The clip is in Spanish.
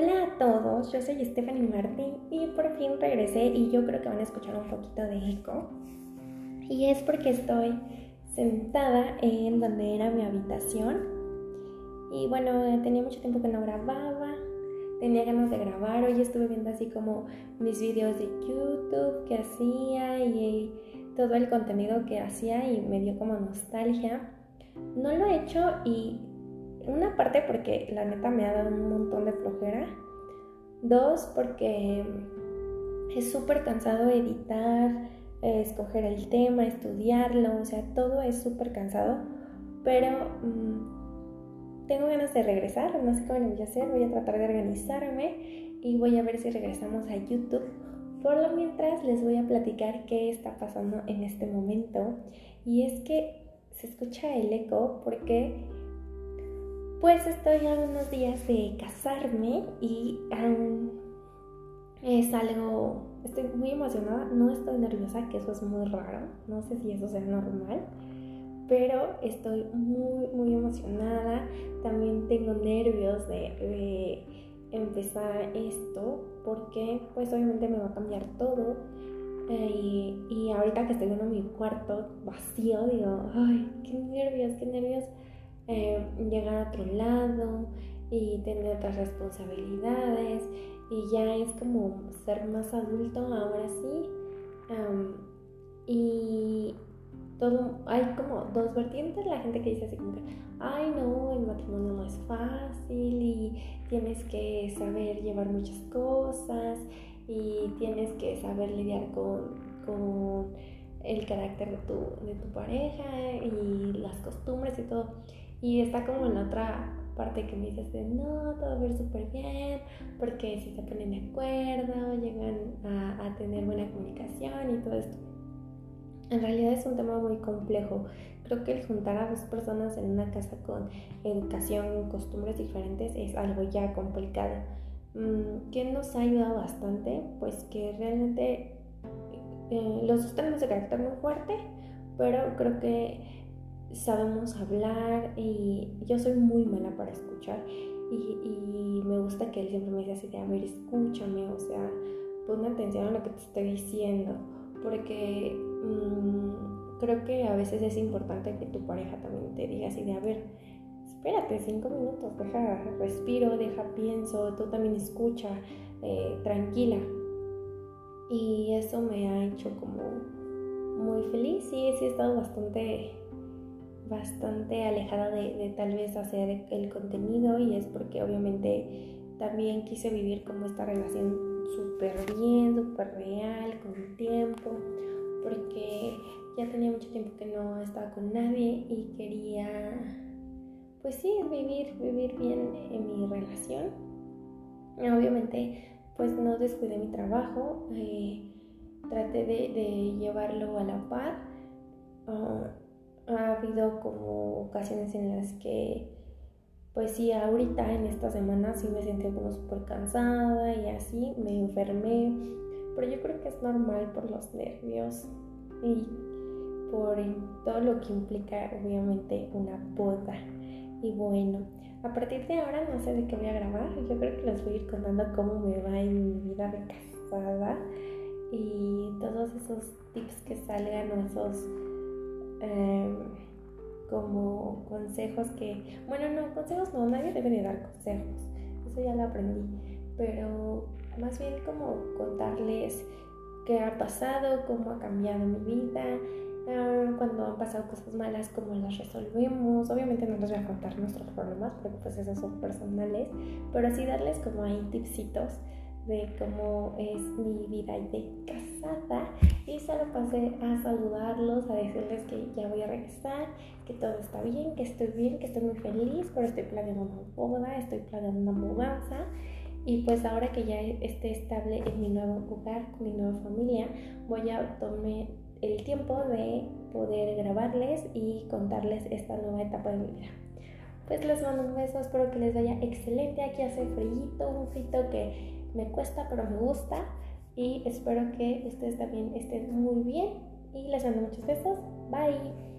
Hola a todos, yo soy Stephanie Martín y por fin regresé y yo creo que van a escuchar un poquito de eco. Y es porque estoy sentada en donde era mi habitación. Y bueno, tenía mucho tiempo que no grababa, tenía ganas de grabar. Hoy estuve viendo así como mis videos de YouTube que hacía y todo el contenido que hacía y me dio como nostalgia. No lo he hecho y una parte porque la neta me ha dado un montón de flojera. Dos, porque es súper cansado editar, escoger el tema, estudiarlo, o sea, todo es súper cansado. Pero mm, tengo ganas de regresar, no sé cómo lo voy a hacer, voy a tratar de organizarme y voy a ver si regresamos a YouTube. Por lo mientras les voy a platicar qué está pasando en este momento. Y es que se escucha el eco porque pues estoy a unos días de casarme y es algo, estoy muy emocionada, no estoy nerviosa, que eso es muy raro, no sé si eso sea normal, pero estoy muy, muy emocionada, también tengo nervios de, empezar esto, porque pues obviamente me va a cambiar todo. Eh, y, y ahorita que estoy viendo mi cuarto vacío, digo, ay, qué nervios, qué nervios eh, llegar a otro lado y tener otras responsabilidades y ya es como ser más adulto ahora sí. y todo, hay como dos vertientes, la gente que dice así como que, ay no, el matrimonio no es fácil y tienes que saber llevar muchas cosas y tienes que saber lidiar con, con el carácter de tu, de tu pareja y las costumbres y todo. Y está como en la otra parte que me dices de no, todo va a ir súper bien, porque si se ponen de acuerdo, llegan a, a, tener buena comunicación y todo esto. En realidad es un tema muy complejo. Creo que el juntar a dos personas en una casa con educación, costumbres diferentes es algo ya complicado. Mm, ¿Qué nos ha ayudado bastante? Pues que realmente eh, los dos tenemos de carácter muy fuerte, pero creo que sabemos hablar y yo soy muy mala para escuchar y, me gusta que él siempre me dice así de, a ver, escúchame, o sea, pon atención a lo que te estoy diciendo, porque mm, creo que a veces es importante que tu pareja también te diga así de, a ver, espérate cinco minutos, deja, respiro, deja, pienso, tú también escucha, eh, tranquila. Y eso me ha hecho como muy feliz, sí, sí he estado bastante bastante alejada de, tal vez hacer el contenido y es porque obviamente también quise vivir como esta relación súper bien, súper real, con tiempo, porque ya tenía mucho tiempo que no estaba con nadie y quería, pues sí, vivir, vivir bien en mi relación. Obviamente, pues no descuidé mi trabajo, eh, traté de, llevarlo a la par. Ah, habido como ocasiones en las que, pues sí, ahorita en esta semana sí me sentí como súper cansada y así, me enfermé, pero yo creo que es normal por los nervios y por todo lo que implica obviamente una boda. Y bueno, a partir de ahora no sé de qué voy a grabar, yo creo que les voy a ir contando cómo me va en mi vida de casada y todos esos tips que salgan o esos Em, como consejos que, bueno, no, consejos no, nadie debe de dar consejos, eso ya lo aprendí, pero más bien como contarles qué ha pasado, cómo ha cambiado mi vida, ah, cuando han pasado cosas malas, cómo las resolvimos. Obviamente no les voy a contar nuestros problemas porque pues esos son personales, pero sí darles como ahí tipsitos de cómo es mi vida de casada solo pasé a saludarlos, a decirles que ya voy a regresar, que todo está bien, que estoy bien, que estoy muy feliz, pero estoy planeando una boda, estoy planeando una mudanza y pues ahora que ya esté estable en mi nuevo hogar, con mi nueva familia, voy a tomar el tiempo de poder grabarles y contarles esta nueva etapa de mi vida. Pues les mando un beso, espero que les vaya excelente. Aquí hace frío, un frío que me cuesta, pero me gusta. Y espero que ustedes también estén muy bien. Y les mando muchos besos. Bye.